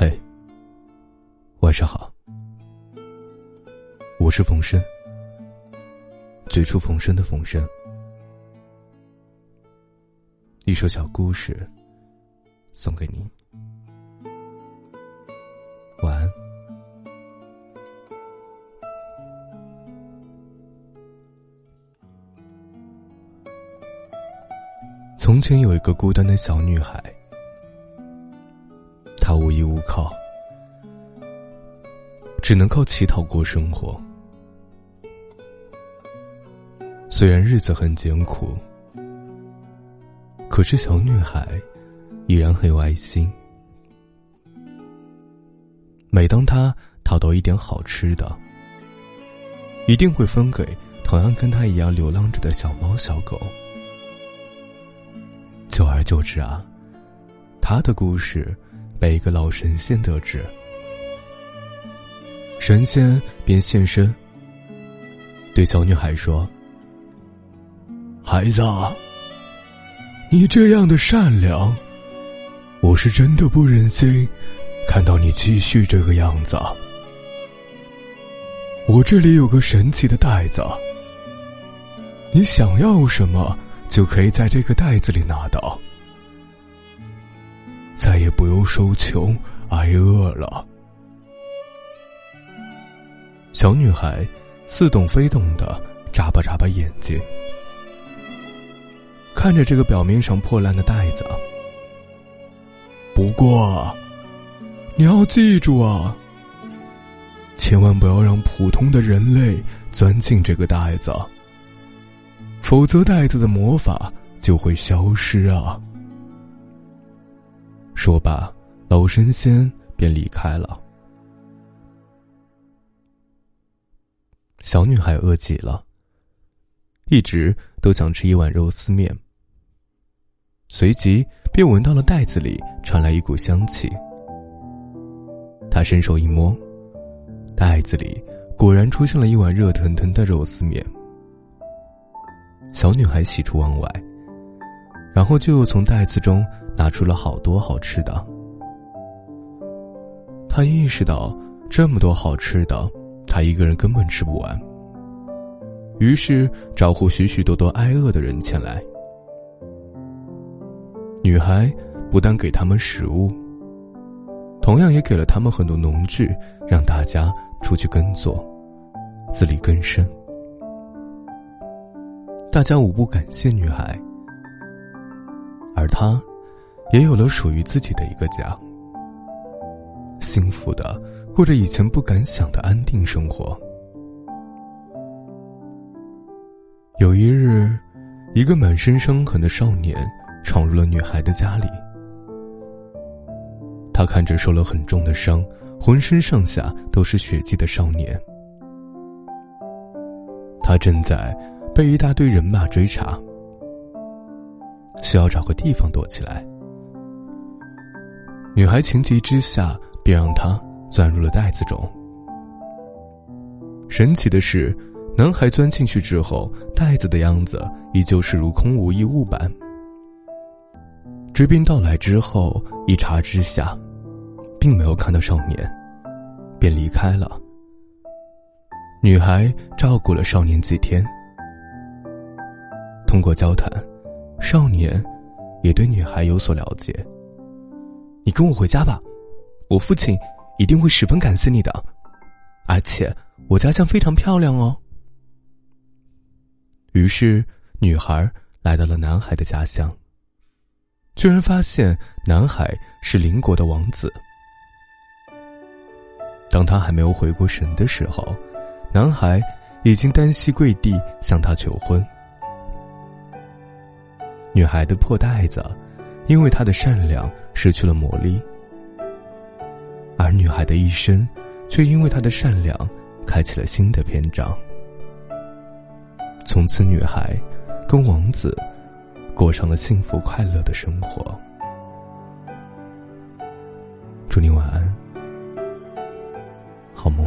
嘿，晚上好，我是冯生，最初冯生的冯生。一首小故事，送给你，晚安。从前有一个孤单的小女孩。他无依无靠，只能靠乞讨过生活。虽然日子很艰苦，可是小女孩依然很有爱心。每当她讨到一点好吃的，一定会分给同样跟她一样流浪着的小猫小狗。久而久之啊，她的故事。被一个老神仙得知，神仙便现身，对小女孩说：“孩子，你这样的善良，我是真的不忍心看到你继续这个样子。我这里有个神奇的袋子，你想要什么就可以在这个袋子里拿到。”再也不用受穷挨饿了。小女孩似懂非懂的眨巴眨巴眼睛，看着这个表面上破烂的袋子。不过，你要记住啊，千万不要让普通的人类钻进这个袋子，否则袋子的魔法就会消失啊。说罢，老神仙便离开了。小女孩饿极了，一直都想吃一碗肉丝面。随即便闻到了袋子里传来一股香气。她伸手一摸，袋子里果然出现了一碗热腾腾的肉丝面。小女孩喜出望外，然后就从袋子中。拿出了好多好吃的，他意识到这么多好吃的，他一个人根本吃不完。于是招呼许许多多挨饿的人前来。女孩不但给他们食物，同样也给了他们很多农具，让大家出去耕作，自力更生。大家无不感谢女孩，而她。也有了属于自己的一个家，幸福的过着以前不敢想的安定生活。有一日，一个满身伤痕的少年闯入了女孩的家里。他看着受了很重的伤、浑身上下都是血迹的少年，他正在被一大堆人马追查，需要找个地方躲起来。女孩情急之下，便让他钻入了袋子中。神奇的是，男孩钻进去之后，袋子的样子依旧是如空无一物般。追兵到来之后，一查之下，并没有看到少年，便离开了。女孩照顾了少年几天，通过交谈，少年也对女孩有所了解。你跟我回家吧，我父亲一定会十分感谢你的，而且我家乡非常漂亮哦。于是，女孩来到了男孩的家乡，居然发现男孩是邻国的王子。当他还没有回过神的时候，男孩已经单膝跪地向她求婚。女孩的破袋子。因为他的善良失去了魔力，而女孩的一生，却因为他的善良开启了新的篇章。从此，女孩跟王子过上了幸福快乐的生活。祝你晚安，好梦。